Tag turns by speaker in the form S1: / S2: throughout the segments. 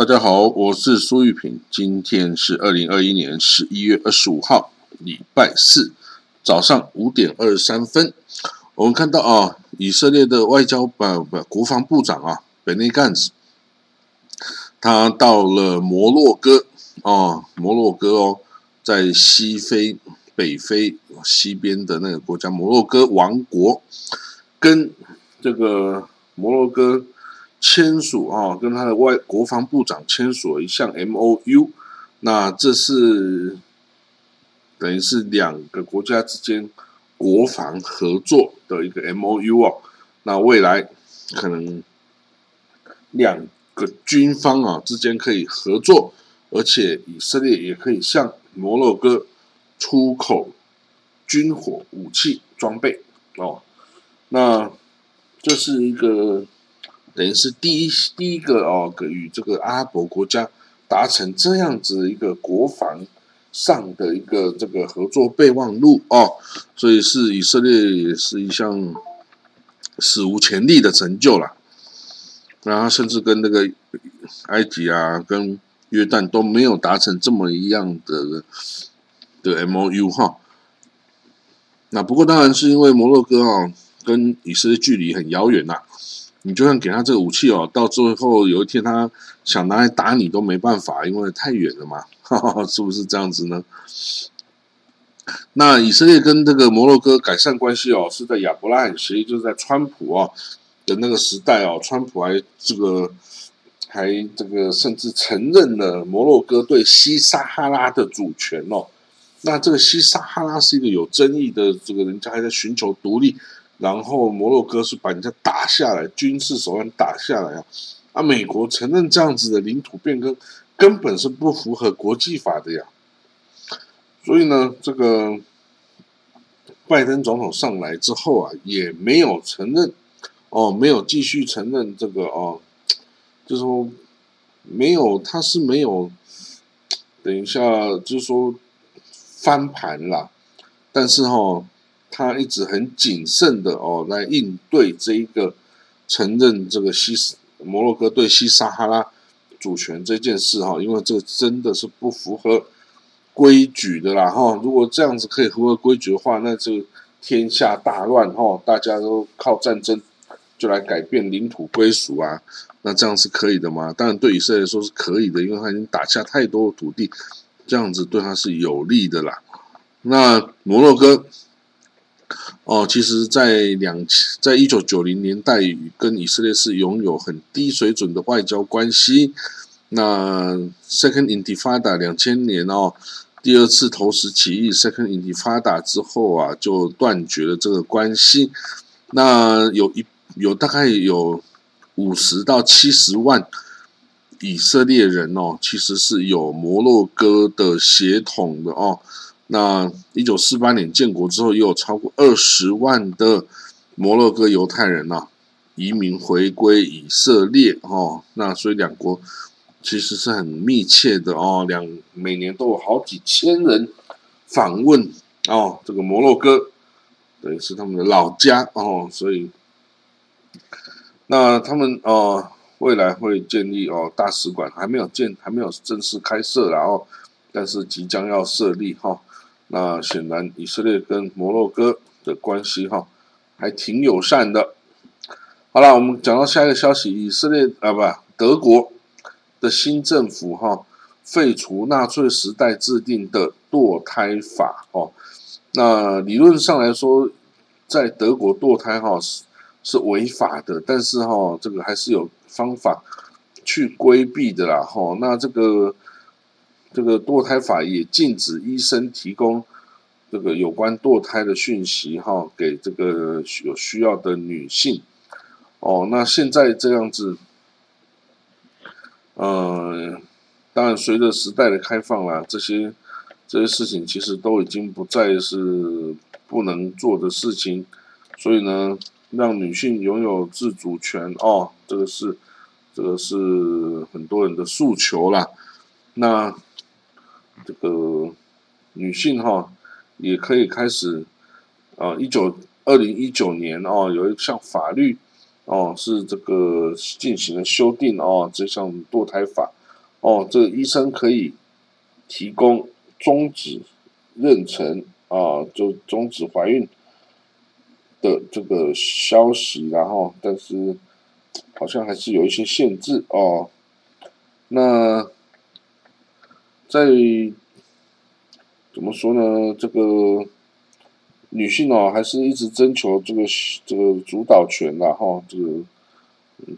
S1: 大家好，我是苏玉平。今天是二零二一年十一月二十五号，礼拜四早上五点二十三分。我们看到啊，以色列的外交不不国防部长啊，本内干子，他到了摩洛哥啊，摩洛哥哦，在西非北非西边的那个国家摩洛哥王国，跟这个摩洛哥。签署啊，跟他的外国防部长签署了一项 M O U，那这是等于是两个国家之间国防合作的一个 M O U 哦。那未来可能两个军方啊之间可以合作，而且以色列也可以向摩洛哥出口军火、武器、装备哦。那这是一个。等于是第一第一个哦，与这个阿拉伯国家达成这样子一个国防上的一个这个合作备忘录哦，所以是以色列也是一项史无前例的成就了。然后甚至跟那个埃及啊、跟约旦都没有达成这么一样的的 M O U 哈。那不过当然是因为摩洛哥啊跟以色列距离很遥远呐。你就算给他这个武器哦，到最后有一天他想拿来打你都没办法，因为太远了嘛，哈哈哈是不是这样子呢？那以色列跟这个摩洛哥改善关系哦，是在亚伯拉罕协议，就是在川普哦的那个时代哦，川普还这个还这个甚至承认了摩洛哥对西撒哈拉的主权哦。那这个西撒哈拉是一个有争议的，这个人家还在寻求独立。然后摩洛哥是把人家打下来，军事手段打下来啊！啊，美国承认这样子的领土变更根本是不符合国际法的呀。所以呢，这个拜登总统上来之后啊，也没有承认哦，没有继续承认这个哦，就是说没有，他是没有等一下，就是说翻盘啦，但是哈。他一直很谨慎的哦来应对这一个承认这个西摩洛哥对西撒哈拉主权这件事哈，因为这真的是不符合规矩的啦哈。如果这样子可以符合规矩的话，那就天下大乱哈，大家都靠战争就来改变领土归属啊，那这样是可以的吗？当然对以色列来说是可以的，因为他已经打下太多的土地，这样子对他是有利的啦。那摩洛哥。哦，其实，在两在一九九零年代，跟以色列是拥有很低水准的外交关系。那 Second Intifada 两千年哦，第二次投石起义 Second Intifada 之后啊，就断绝了这个关系。那有一有大概有五十到七十万以色列人哦，其实是有摩洛哥的血统的哦。那一九四八年建国之后，又有超过二十万的摩洛哥犹太人呐移民回归以色列哦。那所以两国其实是很密切的哦，两每年都有好几千人访问哦，这个摩洛哥等于是他们的老家哦，所以那他们哦未来会建立哦大使馆，还没有建，还没有正式开设，然后但是即将要设立哈。那显然，以色列跟摩洛哥的关系哈还挺友善的。好了，我们讲到下一个消息，以色列啊不，德国的新政府哈废除纳粹时代制定的堕胎法哦。那理论上来说，在德国堕胎哈是是违法的，但是哈这个还是有方法去规避的啦哈。那这个。这个堕胎法也禁止医生提供这个有关堕胎的讯息，哈，给这个有需要的女性。哦，那现在这样子，呃，当然随着时代的开放啦，这些这些事情其实都已经不再是不能做的事情。所以呢，让女性拥有自主权，哦，这个是这个是很多人的诉求啦。那。这个女性哈也可以开始啊，一九二零一九年哦，有一项法律哦是这个进行了修订哦，这项堕胎法哦，这个医生可以提供终止妊娠啊，就终止怀孕的这个消息，然后但是好像还是有一些限制哦。那在怎么说呢？这个女性哦，还是一直征求这个这个主导权然后这个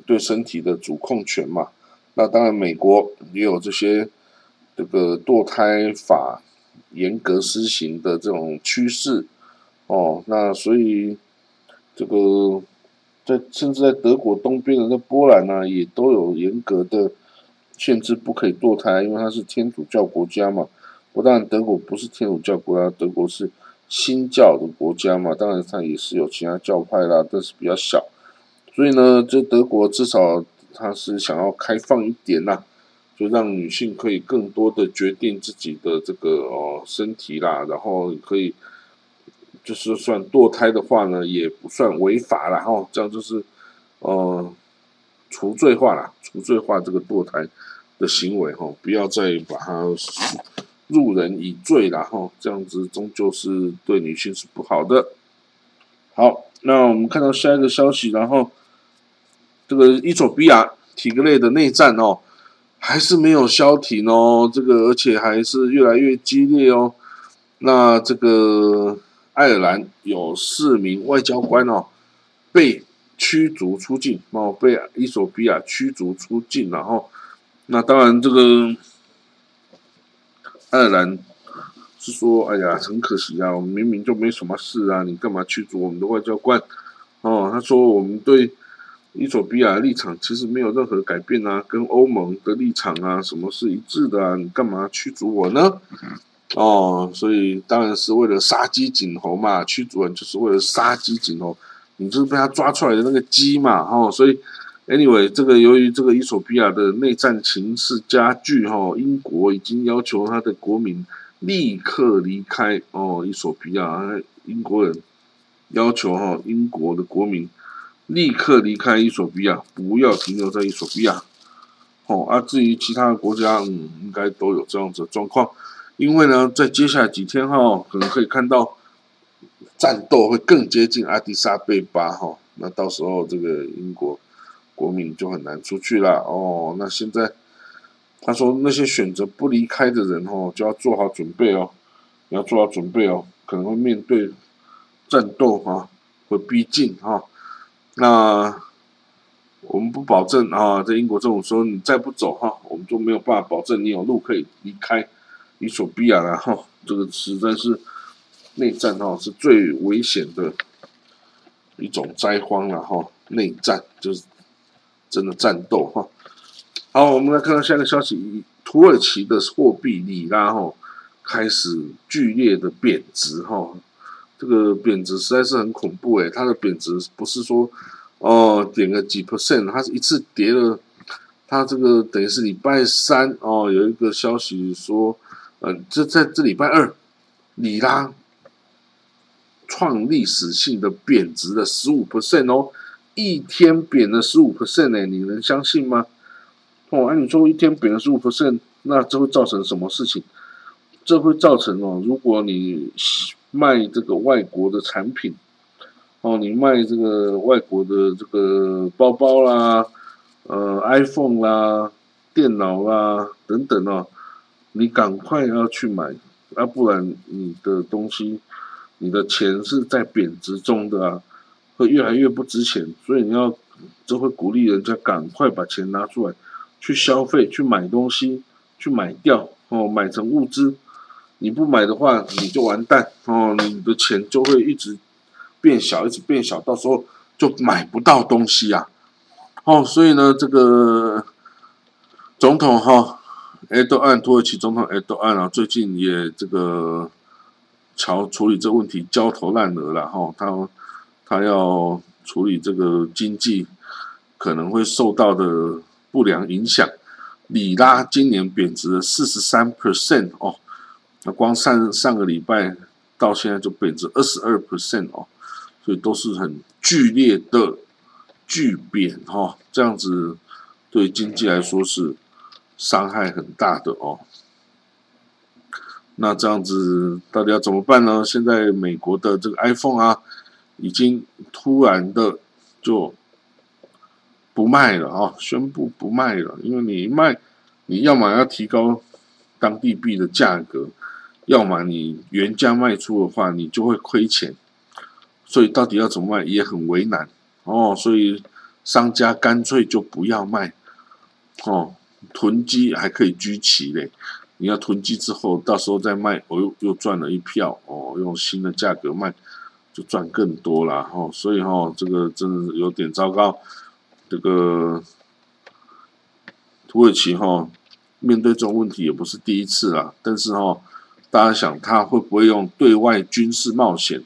S1: 对身体的主控权嘛。那当然，美国也有这些这个堕胎法严格施行的这种趋势哦。那所以这个在甚至在德国东边的那波兰呢，也都有严格的限制，不可以堕胎，因为它是天主教国家嘛。不但德国不是天主教国家，德国是新教的国家嘛。当然，它也是有其他教派啦，但是比较小。所以呢，这德国至少。他是想要开放一点啦，就让女性可以更多的决定自己的这个哦身体啦，然后可以就是算堕胎的话呢，也不算违法了哈，这样就是呃除罪化啦，除罪化这个堕胎的行为哈，不要再把它入人以罪了哈，这样子终究是对女性是不好的。好，那我们看到下一个消息，然后。这个伊索比亚体格类的内战哦，还是没有消停哦。这个而且还是越来越激烈哦。那这个爱尔兰有四名外交官哦被驱逐出境哦，被伊索比亚驱逐出境。然后，那当然这个爱尔兰是说：“哎呀，很可惜啊，我们明明就没什么事啊，你干嘛驱逐我们的外交官？”哦，他说：“我们对。”伊索比亚的立场其实没有任何改变啊，跟欧盟的立场啊，什么是一致的啊？你干嘛驱逐我呢？哦，所以当然是为了杀鸡儆猴嘛，驱逐人就是为了杀鸡儆猴，你就是被他抓出来的那个鸡嘛，哦，所以 anyway，这个由于这个伊索比亚的内战情势加剧，哈，英国已经要求他的国民立刻离开哦，伊索比亚，英国人要求哈，英国的国民。立刻离开伊索比亚，不要停留在伊索比亚。哦，啊，至于其他的国家，嗯，应该都有这样子的状况。因为呢，在接下来几天哈，可能可以看到战斗会更接近阿迪萨贝巴哈。那到时候这个英国国民就很难出去了哦。那现在他说那些选择不离开的人哦，就要做好准备哦，要做好准备哦，可能会面对战斗哈，会逼近哈。那我们不保证啊，在英国政府说你再不走哈，我们就没有办法保证你有路可以离开伊索比亚了哈。这个实在是内战哈，是最危险的一种灾荒了哈。内战就是真的战斗哈。好，我们来看到下一个消息：土耳其的货币里拉哈开始剧烈的贬值哈。这个贬值实在是很恐怖诶，它的贬值不是说哦点个几 percent，它是一次跌了，它这个等于是礼拜三哦有一个消息说，呃，这在这礼拜二，里拉创历史性的贬值了十五 percent 哦，一天贬了十五 percent，你能相信吗？哦，按你说一天贬了十五 percent，那这会造成什么事情？这会造成哦，如果你。卖这个外国的产品，哦，你卖这个外国的这个包包啦，呃，iPhone 啦，电脑啦等等哦，你赶快要去买，要不然你的东西，你的钱是在贬值中的啊，会越来越不值钱，所以你要，这会鼓励人家赶快把钱拿出来，去消费，去买东西，去买掉哦，买成物资。你不买的话，你就完蛋哦！你的钱就会一直变小，一直变小，到时候就买不到东西呀。哦，所以呢，这个总统哈埃多安，土耳其总统埃多安啊，最近也这个朝处理这问题焦头烂额了哈。他他要处理这个经济可能会受到的不良影响。里拉今年贬值了四十三 percent 哦。那光上上个礼拜到现在就贬值二十二 percent 哦，所以都是很剧烈的巨贬哈，这样子对经济来说是伤害很大的哦。那这样子到底要怎么办呢？现在美国的这个 iPhone 啊，已经突然的就不卖了啊，宣布不卖了，因为你卖，你要么要提高当地币的价格，要么你原价卖出的话，你就会亏钱。所以到底要怎么卖也很为难哦，所以商家干脆就不要卖哦，囤积还可以居奇嘞。你要囤积之后，到时候再卖，我又又赚了一票哦，用新的价格卖，就赚更多了哈。所以哈，这个真的有点糟糕。这个土耳其哈，面对这种问题也不是第一次了。但是哈，大家想他会不会用对外军事冒险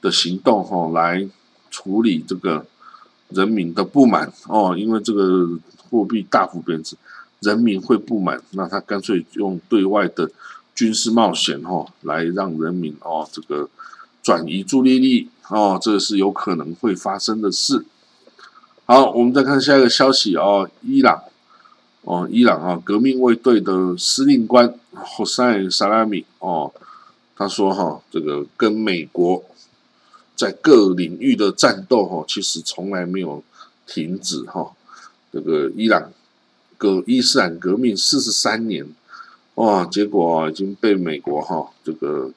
S1: 的行动哈，来处理这个人民的不满哦？因为这个货币大幅贬值。人民会不满，那他干脆用对外的军事冒险哦，来让人民哦这个转移注意力哦，这是有可能会发生的事。好，我们再看下一个消息哦，伊朗哦，伊朗啊，革命卫队的司令官霍塞·萨拉米哦，他说哈，这个跟美国在各领域的战斗哈，其实从来没有停止哈，这个伊朗。革伊斯兰革命四十三年，哇！结果已经被美国哈这个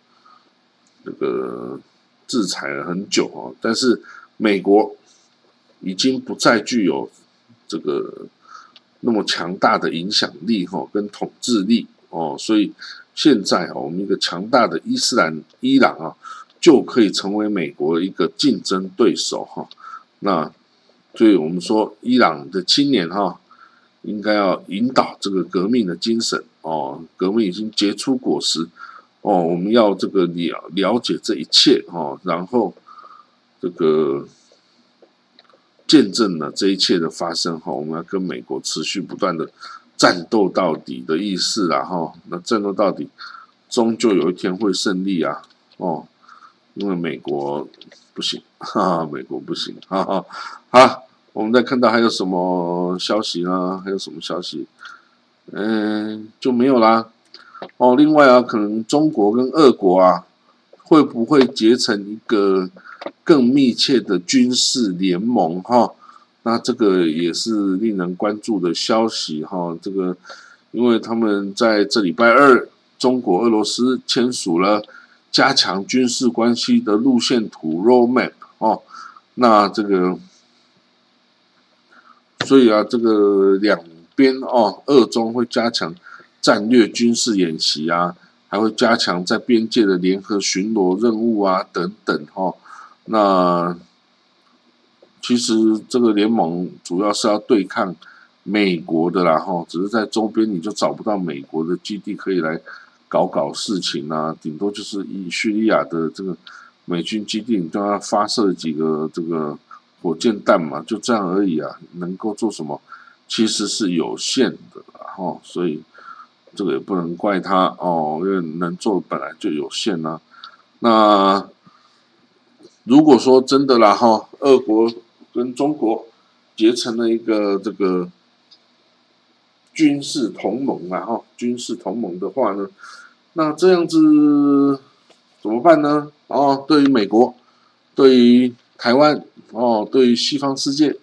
S1: 这个制裁了很久哦。但是美国已经不再具有这个那么强大的影响力哈跟统治力哦，所以现在啊，我们一个强大的伊斯兰伊朗啊，就可以成为美国一个竞争对手哈。那所以我们说，伊朗的青年哈。应该要引导这个革命的精神哦，革命已经结出果实哦，我们要这个了了解这一切哦，然后这个见证了这一切的发生哈，我们要跟美国持续不断的战斗到底的意思啊哈，那战斗到底，终究有一天会胜利啊哦，因为美国不行，哈哈，美国不行，哈哈，好。我们再看到还有什么消息呢？还有什么消息？嗯，就没有啦。哦，另外啊，可能中国跟俄国啊，会不会结成一个更密切的军事联盟？哈，那这个也是令人关注的消息。哈，这个，因为他们在这礼拜二，中国、俄罗斯签署了加强军事关系的路线图 （roadmap）。哦，那这个。所以啊，这个两边哦，二中会加强战略军事演习啊，还会加强在边界的联合巡逻任务啊，等等哈。那其实这个联盟主要是要对抗美国的啦哈，只是在周边你就找不到美国的基地可以来搞搞事情啊，顶多就是以叙利亚的这个美军基地，你都要发射几个这个。火箭弹嘛，就这样而已啊，能够做什么？其实是有限的，哈，所以这个也不能怪他哦，因为能做本来就有限呐。那如果说真的啦，哈，俄国跟中国结成了一个这个军事同盟啊，哈，军事同盟的话呢，那这样子怎么办呢？哦，对于美国，对于台湾。哦，对于西方世界，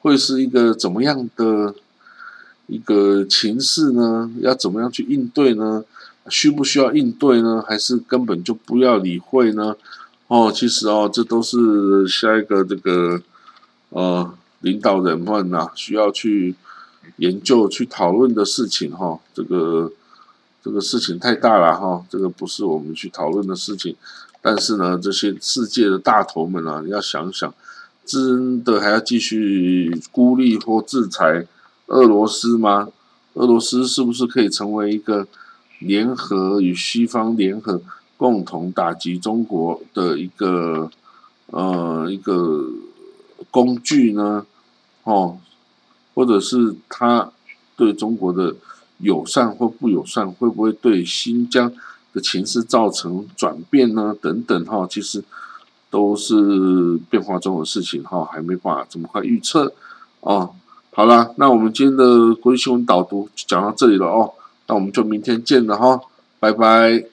S1: 会是一个怎么样的一个情势呢？要怎么样去应对呢？需不需要应对呢？还是根本就不要理会呢？哦，其实哦，这都是下一个这个呃领导人们呐需要去研究、去讨论的事情哈。这个这个事情太大了哈，这个不是我们去讨论的事情。但是呢，这些世界的大头们啊，要想想。真的还要继续孤立或制裁俄罗斯吗？俄罗斯是不是可以成为一个联合与西方联合共同打击中国的一个呃一个工具呢？哦，或者是他对中国的友善或不友善，会不会对新疆的情势造成转变呢？等等哈，其实。都是变化中的事情哈，还没办法这么快预测啊。好了，那我们今天的国际新闻导读就讲到这里了哦，那我们就明天见了哈，拜拜。